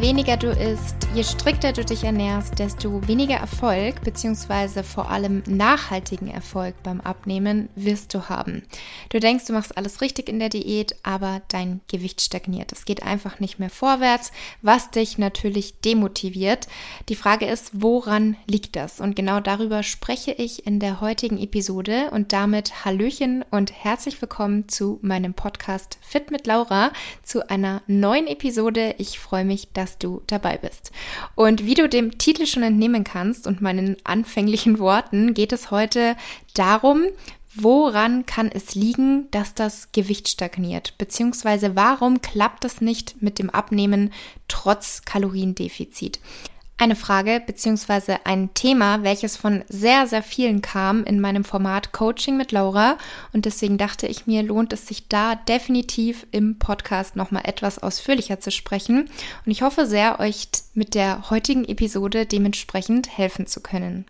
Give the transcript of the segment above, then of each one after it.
Weniger du isst, je strikter du dich ernährst, desto weniger Erfolg bzw. vor allem nachhaltigen Erfolg beim Abnehmen wirst du haben. Du denkst, du machst alles richtig in der Diät, aber dein Gewicht stagniert. Es geht einfach nicht mehr vorwärts, was dich natürlich demotiviert. Die Frage ist, woran liegt das? Und genau darüber spreche ich in der heutigen Episode und damit Hallöchen und herzlich willkommen zu meinem Podcast Fit mit Laura zu einer neuen Episode. Ich freue mich dass du dabei bist. Und wie du dem Titel schon entnehmen kannst und meinen anfänglichen Worten, geht es heute darum, Woran kann es liegen, dass das Gewicht stagniert? Beziehungsweise warum klappt es nicht mit dem Abnehmen trotz Kaloriendefizit? Eine Frage bzw. ein Thema, welches von sehr, sehr vielen kam in meinem Format Coaching mit Laura. Und deswegen dachte ich mir, lohnt es sich da definitiv im Podcast nochmal etwas ausführlicher zu sprechen. Und ich hoffe sehr, euch mit der heutigen Episode dementsprechend helfen zu können.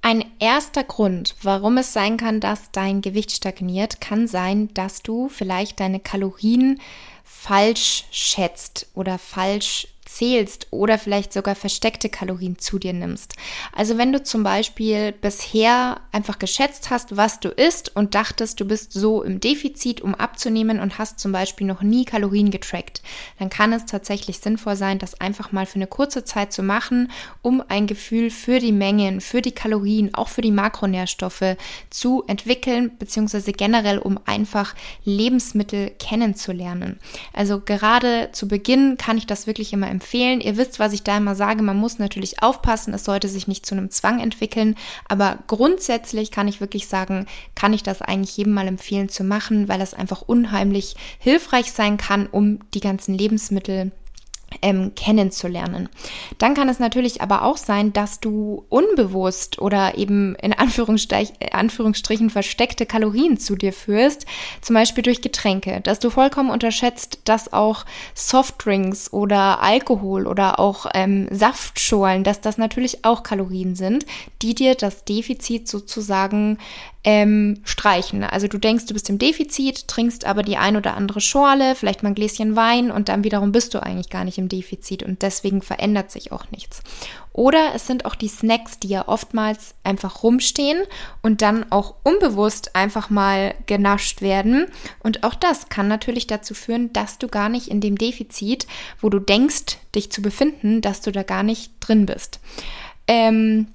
Ein erster Grund, warum es sein kann, dass dein Gewicht stagniert, kann sein, dass du vielleicht deine Kalorien falsch schätzt oder falsch zählst oder vielleicht sogar versteckte Kalorien zu dir nimmst. Also wenn du zum Beispiel bisher einfach geschätzt hast, was du isst und dachtest, du bist so im Defizit, um abzunehmen und hast zum Beispiel noch nie Kalorien getrackt, dann kann es tatsächlich sinnvoll sein, das einfach mal für eine kurze Zeit zu machen, um ein Gefühl für die Mengen, für die Kalorien, auch für die Makronährstoffe zu entwickeln, beziehungsweise generell, um einfach Lebensmittel kennenzulernen. Also gerade zu Beginn kann ich das wirklich immer empfehlen. Ihr wisst, was ich da immer sage. Man muss natürlich aufpassen. Es sollte sich nicht zu einem Zwang entwickeln. Aber grundsätzlich kann ich wirklich sagen, kann ich das eigentlich jedem mal empfehlen zu machen, weil das einfach unheimlich hilfreich sein kann, um die ganzen Lebensmittel ähm, kennenzulernen. Dann kann es natürlich aber auch sein, dass du unbewusst oder eben in Anführungsstrich, Anführungsstrichen versteckte Kalorien zu dir führst, zum Beispiel durch Getränke, dass du vollkommen unterschätzt, dass auch Softdrinks oder Alkohol oder auch ähm, Saftschorlen, dass das natürlich auch Kalorien sind, die dir das Defizit sozusagen ähm, streichen. Also du denkst, du bist im Defizit, trinkst aber die ein oder andere Schorle, vielleicht mal ein Gläschen Wein und dann wiederum bist du eigentlich gar nicht im Defizit und deswegen verändert sich auch nichts. Oder es sind auch die Snacks, die ja oftmals einfach rumstehen und dann auch unbewusst einfach mal genascht werden. Und auch das kann natürlich dazu führen, dass du gar nicht in dem Defizit, wo du denkst, dich zu befinden, dass du da gar nicht drin bist. Ähm,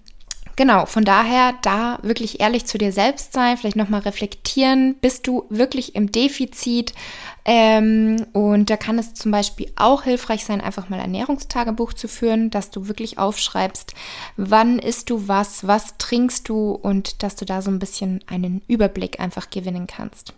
Genau, von daher da wirklich ehrlich zu dir selbst sein, vielleicht nochmal reflektieren, bist du wirklich im Defizit? Ähm, und da kann es zum Beispiel auch hilfreich sein, einfach mal Ernährungstagebuch zu führen, dass du wirklich aufschreibst, wann isst du was, was trinkst du und dass du da so ein bisschen einen Überblick einfach gewinnen kannst.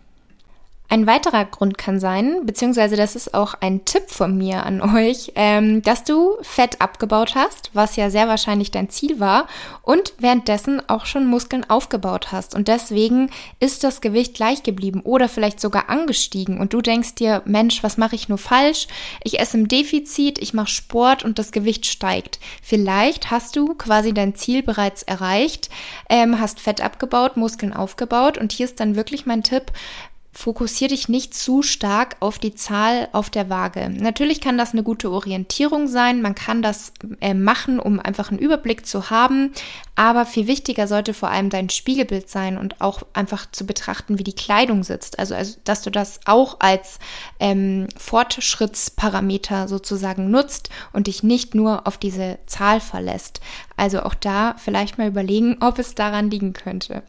Ein weiterer Grund kann sein, beziehungsweise das ist auch ein Tipp von mir an euch, ähm, dass du Fett abgebaut hast, was ja sehr wahrscheinlich dein Ziel war, und währenddessen auch schon Muskeln aufgebaut hast. Und deswegen ist das Gewicht gleich geblieben oder vielleicht sogar angestiegen. Und du denkst dir, Mensch, was mache ich nur falsch? Ich esse im Defizit, ich mache Sport und das Gewicht steigt. Vielleicht hast du quasi dein Ziel bereits erreicht, ähm, hast Fett abgebaut, Muskeln aufgebaut. Und hier ist dann wirklich mein Tipp, fokussier dich nicht zu stark auf die Zahl auf der Waage. Natürlich kann das eine gute Orientierung sein, man kann das äh, machen, um einfach einen Überblick zu haben, aber viel wichtiger sollte vor allem dein Spiegelbild sein und auch einfach zu betrachten, wie die Kleidung sitzt. Also, also dass du das auch als ähm, Fortschrittsparameter sozusagen nutzt und dich nicht nur auf diese Zahl verlässt. Also auch da vielleicht mal überlegen, ob es daran liegen könnte.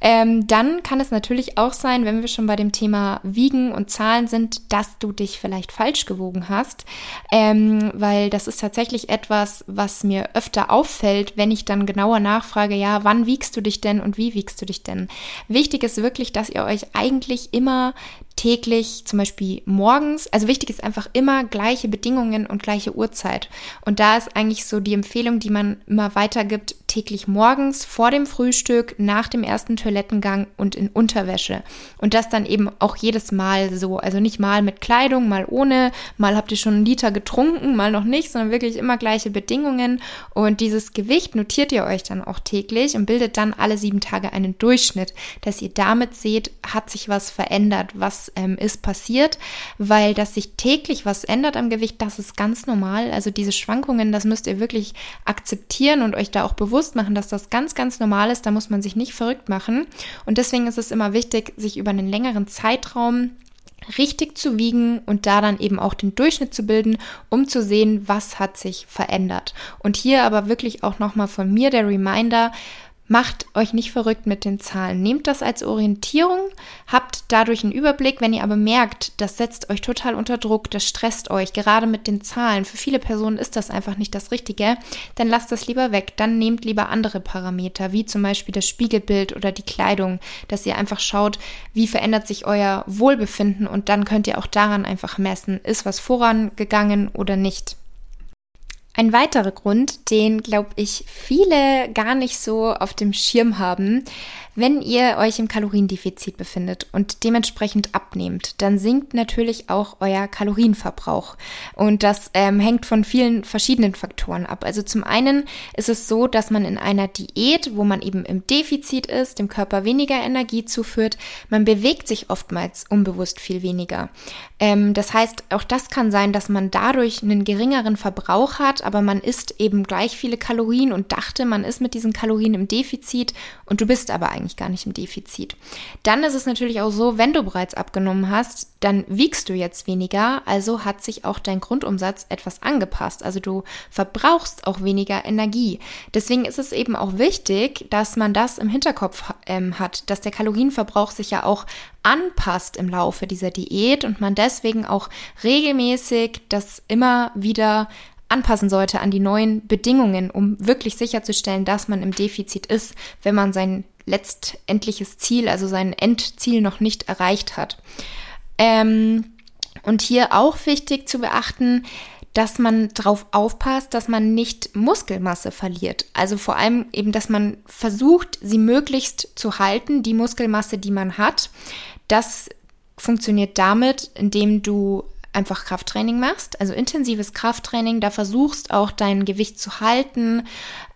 Ähm, dann kann es natürlich auch sein, wenn wir schon bei dem Thema Wiegen und Zahlen sind, dass du dich vielleicht falsch gewogen hast, ähm, weil das ist tatsächlich etwas, was mir öfter auffällt, wenn ich dann genauer nachfrage, ja, wann wiegst du dich denn und wie wiegst du dich denn? Wichtig ist wirklich, dass ihr euch eigentlich immer täglich, zum Beispiel morgens. Also wichtig ist einfach immer gleiche Bedingungen und gleiche Uhrzeit. Und da ist eigentlich so die Empfehlung, die man immer weitergibt, täglich morgens vor dem Frühstück, nach dem ersten Toilettengang und in Unterwäsche. Und das dann eben auch jedes Mal so. Also nicht mal mit Kleidung, mal ohne, mal habt ihr schon einen Liter getrunken, mal noch nicht, sondern wirklich immer gleiche Bedingungen. Und dieses Gewicht notiert ihr euch dann auch täglich und bildet dann alle sieben Tage einen Durchschnitt, dass ihr damit seht, hat sich was verändert, was ähm, ist passiert, weil dass sich täglich was ändert am Gewicht, das ist ganz normal. Also diese Schwankungen, das müsst ihr wirklich akzeptieren und euch da auch bewusst machen, dass das ganz, ganz normal ist. Da muss man sich nicht verrückt machen. Und deswegen ist es immer wichtig, sich über einen längeren Zeitraum richtig zu wiegen und da dann eben auch den Durchschnitt zu bilden, um zu sehen, was hat sich verändert. Und hier aber wirklich auch nochmal von mir der Reminder, Macht euch nicht verrückt mit den Zahlen. Nehmt das als Orientierung, habt dadurch einen Überblick. Wenn ihr aber merkt, das setzt euch total unter Druck, das stresst euch, gerade mit den Zahlen. Für viele Personen ist das einfach nicht das Richtige. Dann lasst das lieber weg. Dann nehmt lieber andere Parameter, wie zum Beispiel das Spiegelbild oder die Kleidung, dass ihr einfach schaut, wie verändert sich euer Wohlbefinden und dann könnt ihr auch daran einfach messen, ist was vorangegangen oder nicht. Ein weiterer Grund, den, glaube ich, viele gar nicht so auf dem Schirm haben, wenn ihr euch im Kaloriendefizit befindet und dementsprechend abnehmt, dann sinkt natürlich auch euer Kalorienverbrauch. Und das ähm, hängt von vielen verschiedenen Faktoren ab. Also zum einen ist es so, dass man in einer Diät, wo man eben im Defizit ist, dem Körper weniger Energie zuführt, man bewegt sich oftmals unbewusst viel weniger. Ähm, das heißt, auch das kann sein, dass man dadurch einen geringeren Verbrauch hat, aber man isst eben gleich viele Kalorien und dachte, man ist mit diesen Kalorien im Defizit und du bist aber eigentlich gar nicht im Defizit. Dann ist es natürlich auch so, wenn du bereits abgenommen hast, dann wiegst du jetzt weniger, also hat sich auch dein Grundumsatz etwas angepasst. Also du verbrauchst auch weniger Energie. Deswegen ist es eben auch wichtig, dass man das im Hinterkopf ähm, hat, dass der Kalorienverbrauch sich ja auch anpasst im Laufe dieser Diät und man deswegen auch regelmäßig das immer wieder anpassen sollte an die neuen Bedingungen, um wirklich sicherzustellen, dass man im Defizit ist, wenn man sein letztendliches Ziel, also sein Endziel noch nicht erreicht hat. Ähm, und hier auch wichtig zu beachten, dass man darauf aufpasst, dass man nicht Muskelmasse verliert. Also vor allem eben, dass man versucht, sie möglichst zu halten, die Muskelmasse, die man hat. Das funktioniert damit, indem du einfach Krafttraining machst, also intensives Krafttraining, da versuchst auch dein Gewicht zu halten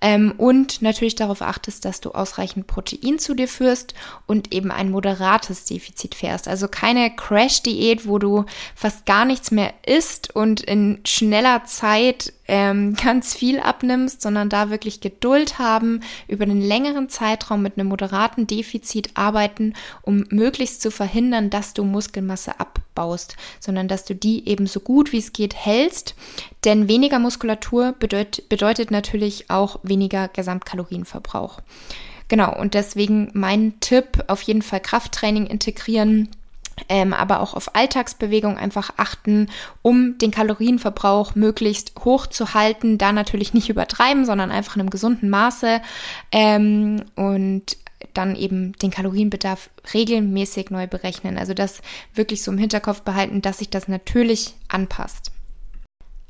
ähm, und natürlich darauf achtest, dass du ausreichend Protein zu dir führst und eben ein moderates Defizit fährst. Also keine Crash-Diät, wo du fast gar nichts mehr isst und in schneller Zeit ähm, ganz viel abnimmst, sondern da wirklich Geduld haben, über einen längeren Zeitraum mit einem moderaten Defizit arbeiten, um möglichst zu verhindern, dass du Muskelmasse abbaust, sondern dass du die eben so gut wie es geht hältst. Denn weniger Muskulatur bedeut bedeutet natürlich auch weniger Gesamtkalorienverbrauch. Genau, und deswegen mein Tipp, auf jeden Fall Krafttraining integrieren ähm, aber auch auf Alltagsbewegung einfach achten, um den Kalorienverbrauch möglichst hoch zu halten. Da natürlich nicht übertreiben, sondern einfach in einem gesunden Maße ähm, und dann eben den Kalorienbedarf regelmäßig neu berechnen. Also das wirklich so im Hinterkopf behalten, dass sich das natürlich anpasst.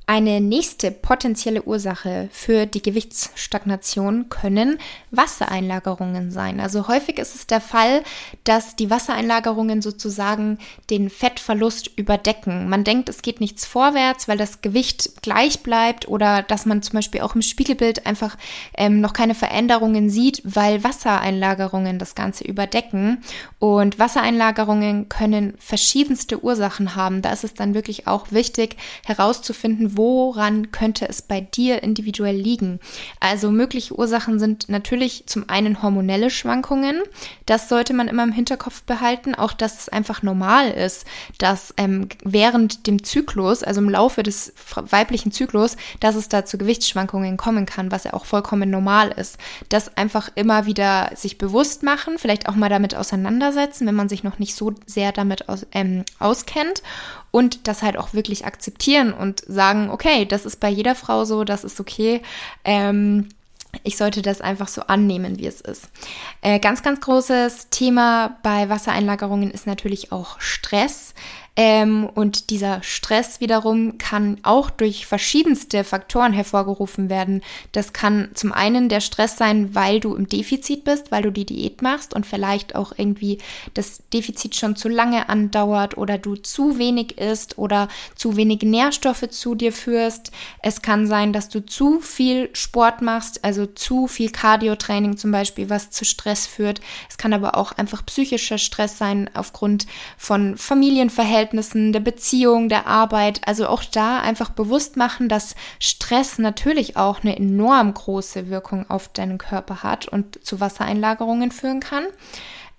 Eine nächste potenzielle Ursache für die Gewichtsstagnation können Wassereinlagerungen sein. Also häufig ist es der Fall, dass die Wassereinlagerungen sozusagen den Fettverlust überdecken. Man denkt, es geht nichts vorwärts, weil das Gewicht gleich bleibt oder dass man zum Beispiel auch im Spiegelbild einfach ähm, noch keine Veränderungen sieht, weil Wassereinlagerungen das Ganze überdecken. Und Wassereinlagerungen können verschiedenste Ursachen haben. Da ist es dann wirklich auch wichtig herauszufinden, woran könnte es bei dir individuell liegen. Also mögliche Ursachen sind natürlich zum einen hormonelle Schwankungen. Das sollte man immer im Hinterkopf behalten. Auch, dass es einfach normal ist, dass ähm, während dem Zyklus, also im Laufe des weiblichen Zyklus, dass es da zu Gewichtsschwankungen kommen kann, was ja auch vollkommen normal ist. Das einfach immer wieder sich bewusst machen, vielleicht auch mal damit auseinandersetzen, wenn man sich noch nicht so sehr damit aus, ähm, auskennt und das halt auch wirklich akzeptieren und sagen, okay, das ist bei jeder Frau so, das ist okay. Ähm, ich sollte das einfach so annehmen, wie es ist. Äh, ganz, ganz großes Thema bei Wassereinlagerungen ist natürlich auch Stress. Ähm, und dieser Stress wiederum kann auch durch verschiedenste Faktoren hervorgerufen werden. Das kann zum einen der Stress sein, weil du im Defizit bist, weil du die Diät machst und vielleicht auch irgendwie das Defizit schon zu lange andauert oder du zu wenig isst oder zu wenig Nährstoffe zu dir führst. Es kann sein, dass du zu viel Sport machst, also zu viel Cardio-Training zum Beispiel, was zu Stress führt. Es kann aber auch einfach psychischer Stress sein aufgrund von Familienverhältnissen, der Beziehung, der Arbeit. Also auch da einfach bewusst machen, dass Stress natürlich auch eine enorm große Wirkung auf deinen Körper hat und zu Wassereinlagerungen führen kann.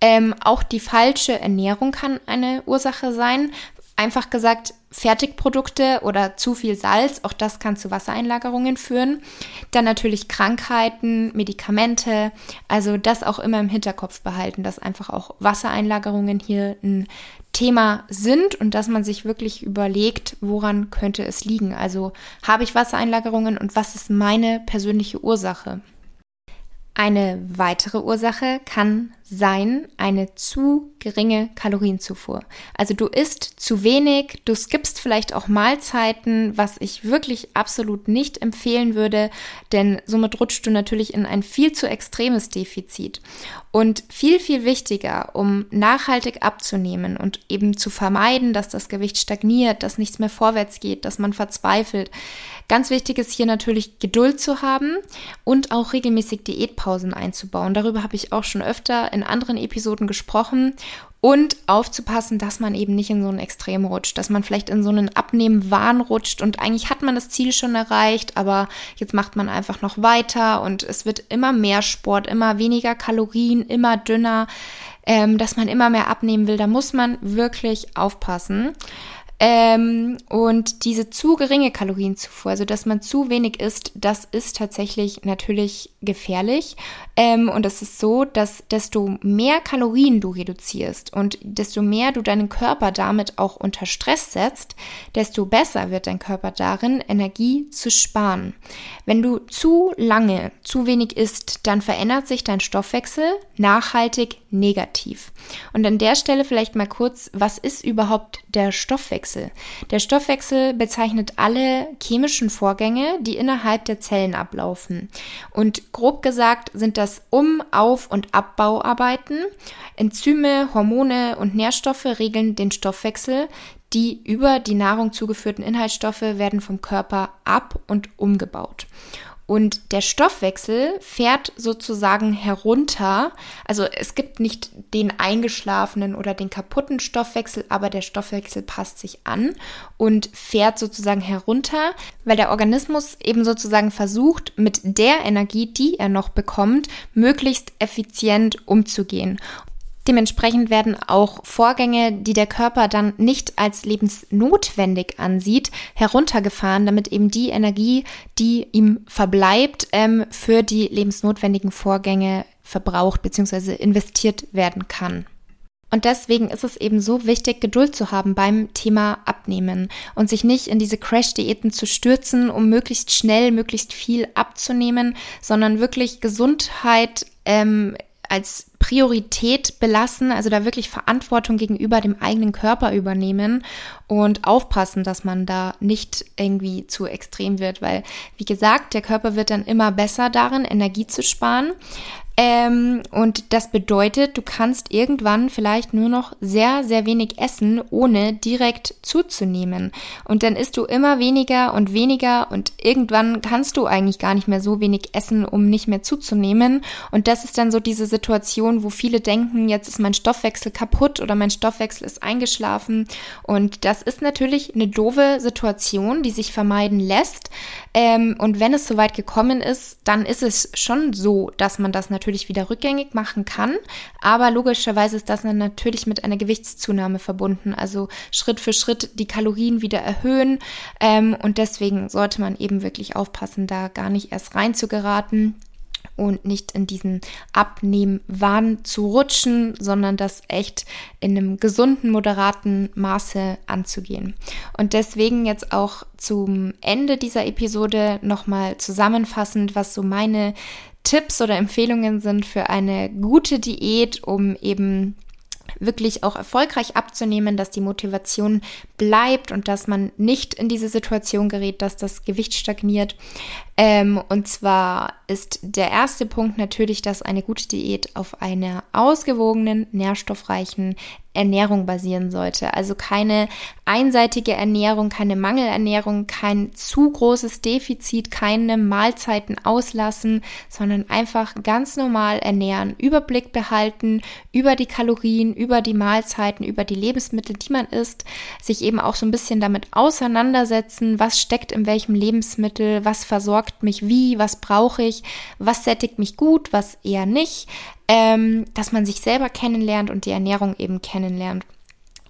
Ähm, auch die falsche Ernährung kann eine Ursache sein. Einfach gesagt, Fertigprodukte oder zu viel Salz, auch das kann zu Wassereinlagerungen führen. Dann natürlich Krankheiten, Medikamente, also das auch immer im Hinterkopf behalten, dass einfach auch Wassereinlagerungen hier ein Thema sind und dass man sich wirklich überlegt, woran könnte es liegen. Also habe ich Wassereinlagerungen und was ist meine persönliche Ursache? Eine weitere Ursache kann sein eine zu geringe Kalorienzufuhr. Also du isst zu wenig, du skippst vielleicht auch Mahlzeiten, was ich wirklich absolut nicht empfehlen würde, denn somit rutschst du natürlich in ein viel zu extremes Defizit. Und viel, viel wichtiger, um nachhaltig abzunehmen und eben zu vermeiden, dass das Gewicht stagniert, dass nichts mehr vorwärts geht, dass man verzweifelt. Ganz wichtig ist hier natürlich Geduld zu haben und auch regelmäßig Diätpausen einzubauen. Darüber habe ich auch schon öfter in anderen Episoden gesprochen und aufzupassen, dass man eben nicht in so ein Extrem rutscht, dass man vielleicht in so einen Abnehmen-Wahn rutscht und eigentlich hat man das Ziel schon erreicht, aber jetzt macht man einfach noch weiter und es wird immer mehr Sport, immer weniger Kalorien, immer dünner, ähm, dass man immer mehr abnehmen will. Da muss man wirklich aufpassen. Ähm, und diese zu geringe Kalorienzufuhr, also dass man zu wenig isst, das ist tatsächlich natürlich gefährlich. Ähm, und es ist so, dass desto mehr Kalorien du reduzierst und desto mehr du deinen Körper damit auch unter Stress setzt, desto besser wird dein Körper darin, Energie zu sparen. Wenn du zu lange zu wenig isst, dann verändert sich dein Stoffwechsel nachhaltig negativ. Und an der Stelle vielleicht mal kurz, was ist überhaupt der Stoffwechsel? Der Stoffwechsel bezeichnet alle chemischen Vorgänge, die innerhalb der Zellen ablaufen. Und grob gesagt sind das Um-, Auf- und Abbauarbeiten. Enzyme, Hormone und Nährstoffe regeln den Stoffwechsel. Die über die Nahrung zugeführten Inhaltsstoffe werden vom Körper ab- und umgebaut. Und der Stoffwechsel fährt sozusagen herunter. Also es gibt nicht den eingeschlafenen oder den kaputten Stoffwechsel, aber der Stoffwechsel passt sich an und fährt sozusagen herunter, weil der Organismus eben sozusagen versucht, mit der Energie, die er noch bekommt, möglichst effizient umzugehen. Dementsprechend werden auch Vorgänge, die der Körper dann nicht als lebensnotwendig ansieht, heruntergefahren, damit eben die Energie, die ihm verbleibt, ähm, für die lebensnotwendigen Vorgänge verbraucht bzw. investiert werden kann. Und deswegen ist es eben so wichtig, Geduld zu haben beim Thema Abnehmen und sich nicht in diese Crash-Diäten zu stürzen, um möglichst schnell, möglichst viel abzunehmen, sondern wirklich Gesundheit ähm, als Priorität belassen, also da wirklich Verantwortung gegenüber dem eigenen Körper übernehmen und aufpassen, dass man da nicht irgendwie zu extrem wird, weil, wie gesagt, der Körper wird dann immer besser darin, Energie zu sparen. Ähm, und das bedeutet, du kannst irgendwann vielleicht nur noch sehr, sehr wenig essen, ohne direkt zuzunehmen. Und dann isst du immer weniger und weniger und irgendwann kannst du eigentlich gar nicht mehr so wenig essen, um nicht mehr zuzunehmen. Und das ist dann so diese Situation, wo viele denken, jetzt ist mein Stoffwechsel kaputt oder mein Stoffwechsel ist eingeschlafen. Und das ist natürlich eine doofe Situation, die sich vermeiden lässt. Ähm, und wenn es soweit gekommen ist, dann ist es schon so, dass man das natürlich wieder rückgängig machen kann. Aber logischerweise ist das dann natürlich mit einer Gewichtszunahme verbunden. Also Schritt für Schritt die Kalorien wieder erhöhen. Ähm, und deswegen sollte man eben wirklich aufpassen, da gar nicht erst rein zu geraten und nicht in diesen Abnehmwahn zu rutschen, sondern das echt in einem gesunden, moderaten Maße anzugehen. Und deswegen jetzt auch zum Ende dieser Episode nochmal zusammenfassend, was so meine Tipps oder Empfehlungen sind für eine gute Diät, um eben wirklich auch erfolgreich abzunehmen, dass die Motivation bleibt und dass man nicht in diese Situation gerät, dass das Gewicht stagniert. Ähm, und zwar ist der erste Punkt natürlich, dass eine gute Diät auf einer ausgewogenen, nährstoffreichen Ernährung basieren sollte. Also keine einseitige Ernährung, keine Mangelernährung, kein zu großes Defizit, keine Mahlzeiten auslassen, sondern einfach ganz normal ernähren, Überblick behalten über die Kalorien, über die Mahlzeiten, über die Lebensmittel, die man isst, sich eben auch so ein bisschen damit auseinandersetzen, was steckt in welchem Lebensmittel, was versorgt mich wie, was brauche ich, was sättigt mich gut, was eher nicht, ähm, dass man sich selber kennenlernt und die Ernährung eben kennenlernt.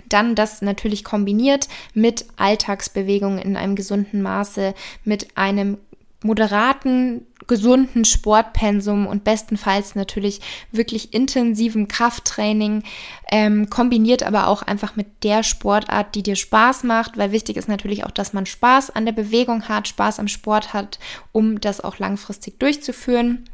Dann das natürlich kombiniert mit Alltagsbewegungen in einem gesunden Maße, mit einem moderaten, gesunden Sportpensum und bestenfalls natürlich wirklich intensiven Krafttraining, ähm, kombiniert aber auch einfach mit der Sportart, die dir Spaß macht, weil wichtig ist natürlich auch, dass man Spaß an der Bewegung hat, Spaß am Sport hat, um das auch langfristig durchzuführen.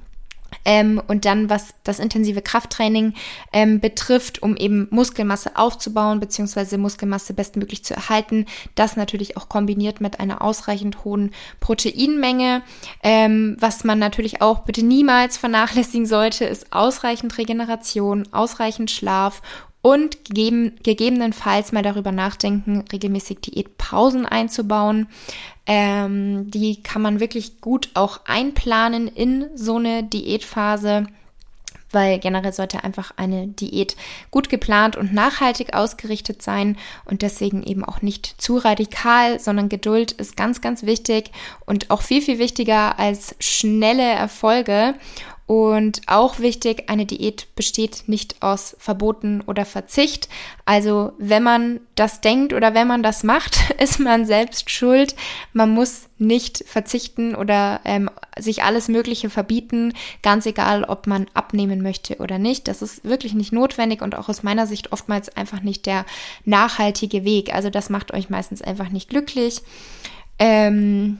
Ähm, und dann, was das intensive Krafttraining ähm, betrifft, um eben Muskelmasse aufzubauen, beziehungsweise Muskelmasse bestmöglich zu erhalten, das natürlich auch kombiniert mit einer ausreichend hohen Proteinmenge. Ähm, was man natürlich auch bitte niemals vernachlässigen sollte, ist ausreichend Regeneration, ausreichend Schlaf und gegeben, gegebenenfalls mal darüber nachdenken, regelmäßig Diätpausen einzubauen. Ähm, die kann man wirklich gut auch einplanen in so eine Diätphase weil generell sollte einfach eine Diät gut geplant und nachhaltig ausgerichtet sein und deswegen eben auch nicht zu radikal, sondern Geduld ist ganz, ganz wichtig und auch viel, viel wichtiger als schnelle Erfolge. Und auch wichtig, eine Diät besteht nicht aus Verboten oder Verzicht. Also wenn man das denkt oder wenn man das macht, ist man selbst schuld. Man muss nicht verzichten oder ähm, sich alles Mögliche verbieten, ganz egal, ob man abnehmen möchte oder nicht. Das ist wirklich nicht notwendig und auch aus meiner Sicht oftmals einfach nicht der nachhaltige Weg. Also das macht euch meistens einfach nicht glücklich. Ähm,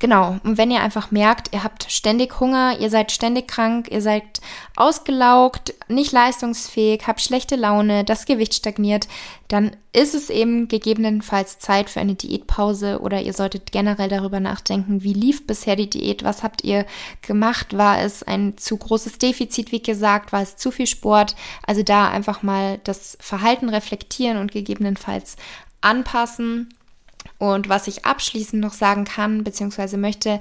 Genau, und wenn ihr einfach merkt, ihr habt ständig Hunger, ihr seid ständig krank, ihr seid ausgelaugt, nicht leistungsfähig, habt schlechte Laune, das Gewicht stagniert, dann ist es eben gegebenenfalls Zeit für eine Diätpause oder ihr solltet generell darüber nachdenken, wie lief bisher die Diät, was habt ihr gemacht, war es ein zu großes Defizit, wie gesagt, war es zu viel Sport, also da einfach mal das Verhalten reflektieren und gegebenenfalls anpassen und was ich abschließend noch sagen kann, beziehungsweise möchte,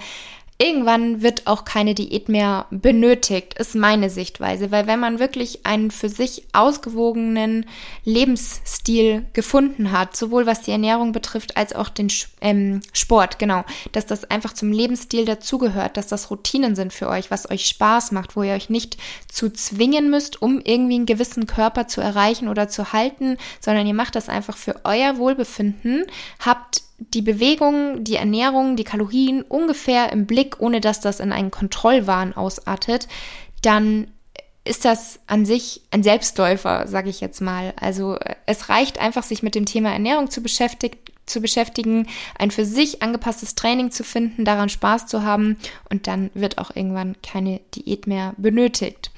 Irgendwann wird auch keine Diät mehr benötigt, ist meine Sichtweise, weil wenn man wirklich einen für sich ausgewogenen Lebensstil gefunden hat, sowohl was die Ernährung betrifft als auch den ähm, Sport, genau, dass das einfach zum Lebensstil dazugehört, dass das Routinen sind für euch, was euch Spaß macht, wo ihr euch nicht zu zwingen müsst, um irgendwie einen gewissen Körper zu erreichen oder zu halten, sondern ihr macht das einfach für euer Wohlbefinden, habt die Bewegung, die Ernährung, die Kalorien ungefähr im Blick, ohne dass das in einen Kontrollwahn ausartet, dann ist das an sich ein Selbstläufer, sage ich jetzt mal. Also es reicht einfach, sich mit dem Thema Ernährung zu, beschäftigen, zu beschäftigen, ein für sich angepasstes Training zu finden, daran Spaß zu haben und dann wird auch irgendwann keine Diät mehr benötigt.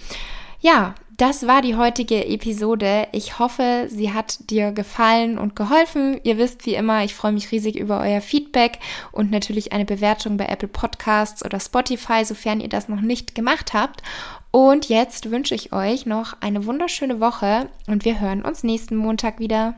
Ja, das war die heutige Episode. Ich hoffe, sie hat dir gefallen und geholfen. Ihr wisst wie immer, ich freue mich riesig über euer Feedback und natürlich eine Bewertung bei Apple Podcasts oder Spotify, sofern ihr das noch nicht gemacht habt. Und jetzt wünsche ich euch noch eine wunderschöne Woche und wir hören uns nächsten Montag wieder.